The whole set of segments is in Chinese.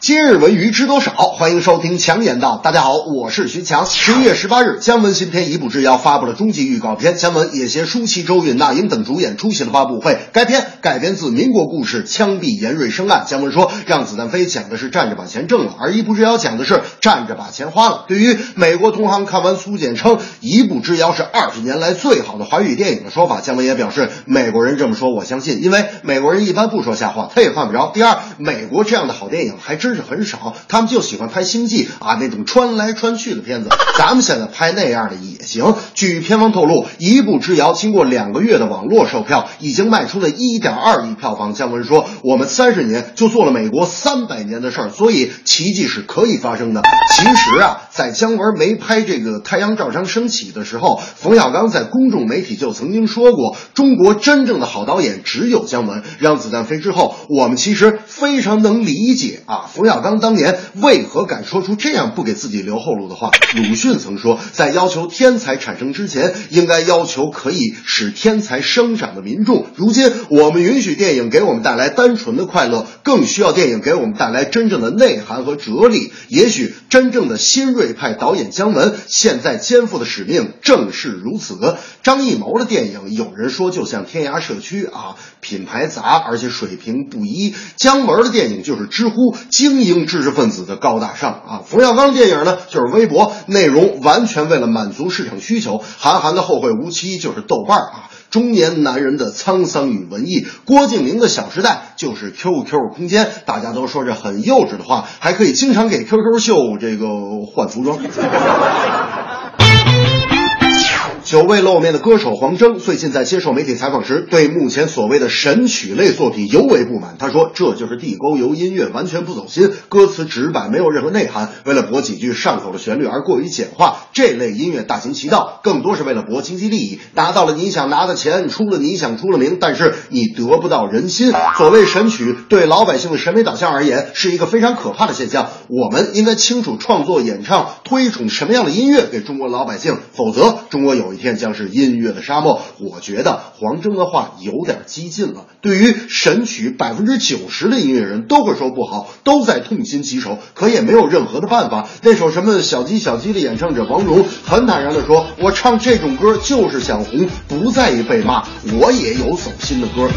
今日文娱知多少？欢迎收听强言道。大家好，我是徐强。十一月十八日，姜文新片《一步之遥》发布了终极预告片。姜文也携舒淇、周韵、那英等主演出席了发布会。该片改编自民国故事《枪毙严瑞生案》。姜文说：“让子弹飞讲的是站着把钱挣了，而《一步之遥》讲的是站着把钱花了。”对于美国同行看完苏简称《一步之遥》是二十年来最好的华语电影的说法，姜文也表示：“美国人这么说，我相信，因为美国人一般不说瞎话，他也犯不着。第二，美国这样的好电影还真是很少。”他们就喜欢拍星际啊那种穿来穿去的片子，咱们现在拍那样的也行。据片方透露，《一步之遥》经过两个月的网络售票，已经卖出了一点二亿票房。姜文说：“我们三十年就做了美国三百年的事儿，所以奇迹是可以发生的。”其实啊，在姜文没拍这个《太阳照常升起》的时候，冯小刚在公众媒体就曾经说过：“中国真正的好导演只有姜文。”让子弹飞之后，我们其实非常能理解啊，冯小刚当年。为何敢说出这样不给自己留后路的话？鲁迅曾说，在要求天才产生之前，应该要求可以使天才生长的民众。如今，我们允许电影给我们带来单纯的快乐，更需要电影给我们带来真正的内涵和哲理。也许，真正的新锐派导演姜文现在肩负的使命正是如此。张艺谋的电影，有人说就像天涯社区啊，品牌杂，而且水平不一。姜文的电影就是知乎精英知识分子。的高大上啊！冯小刚电影呢，就是微博，内容完全为了满足市场需求。韩寒的《后会无期》就是豆瓣啊，中年男人的沧桑与文艺。郭敬明的《小时代》就是 QQ 空间，大家都说着很幼稚的话，还可以经常给 QQ 秀这个换服装。久未露面的歌手黄征最近在接受媒体采访时，对目前所谓的神曲类作品尤为不满。他说：“这就是地沟油音乐，完全不走心，歌词直白，没有任何内涵。为了博几句上口的旋律而过于简化，这类音乐大行其道，更多是为了博经济利益，拿到了你想拿的钱，出了你想出了名，但是你得不到人心。所谓神曲，对老百姓的审美导向而言，是一个非常可怕的现象。我们应该清楚创作、演唱、推崇什么样的音乐给中国老百姓，否则中国有一天将是音乐的沙漠。我觉得黄征的话有点激进了。对于神曲，百分之九十的音乐人都会说不好，都在痛心疾首，可也没有任何的办法。那首什么小鸡小鸡的演唱者王蓉很坦然地说：“我唱这种歌就是想红，不在意被骂。我也有走心的歌。”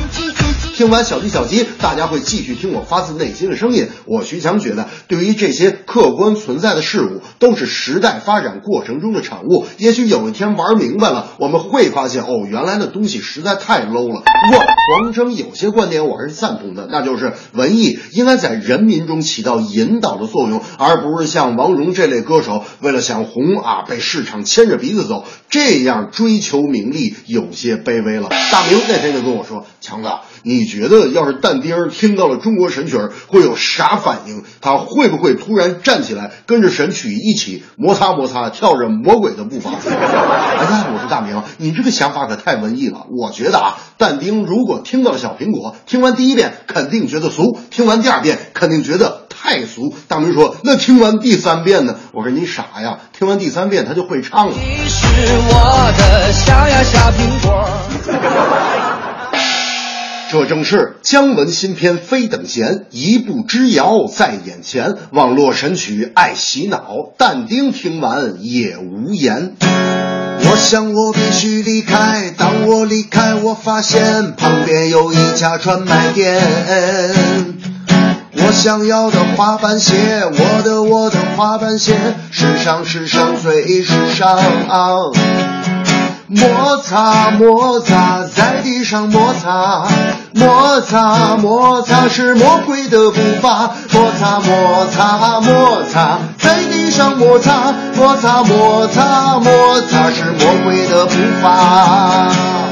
听完小鸡小鸡，大家会继续听我发自内心的声音。我徐强觉得，对于这些客观存在的事物，都是时代发展过程中的产物。也许有一天玩明白了，我们会发现，哦，原来那东西实在太 low 了。不过黄征有些观点我还是赞同的，那就是文艺应该在人民中起到引导的作用，而不是像王蓉这类歌手为了想红啊，被市场牵着鼻子走，这样追求名利有些卑微了。大明那天就跟我说，强子。你觉得要是但丁听到了中国神曲会有啥反应？他会不会突然站起来，跟着神曲一起摩擦摩擦，跳着魔鬼的步伐？哎呀，我说大明，你这个想法可太文艺了。我觉得啊，但丁如果听到了小苹果，听完第一遍肯定觉得俗，听完第二遍肯定觉得太俗。大明说，那听完第三遍呢？我说你傻呀，听完第三遍他就会唱了。你是我的小呀小苹果。这正是姜文新片《非等闲》，一步之遥在眼前。网络神曲爱洗脑，但丁听完也无言。我想我必须离开，当我离开，我发现旁边有一家专卖店。我想要的滑板鞋，我的我的滑板鞋，时尚时尚最时尚。摩擦摩擦，在地上摩擦，摩擦摩擦是魔鬼的步伐，摩擦摩擦摩擦，在地上摩擦，摩擦摩擦摩擦是魔鬼的步伐。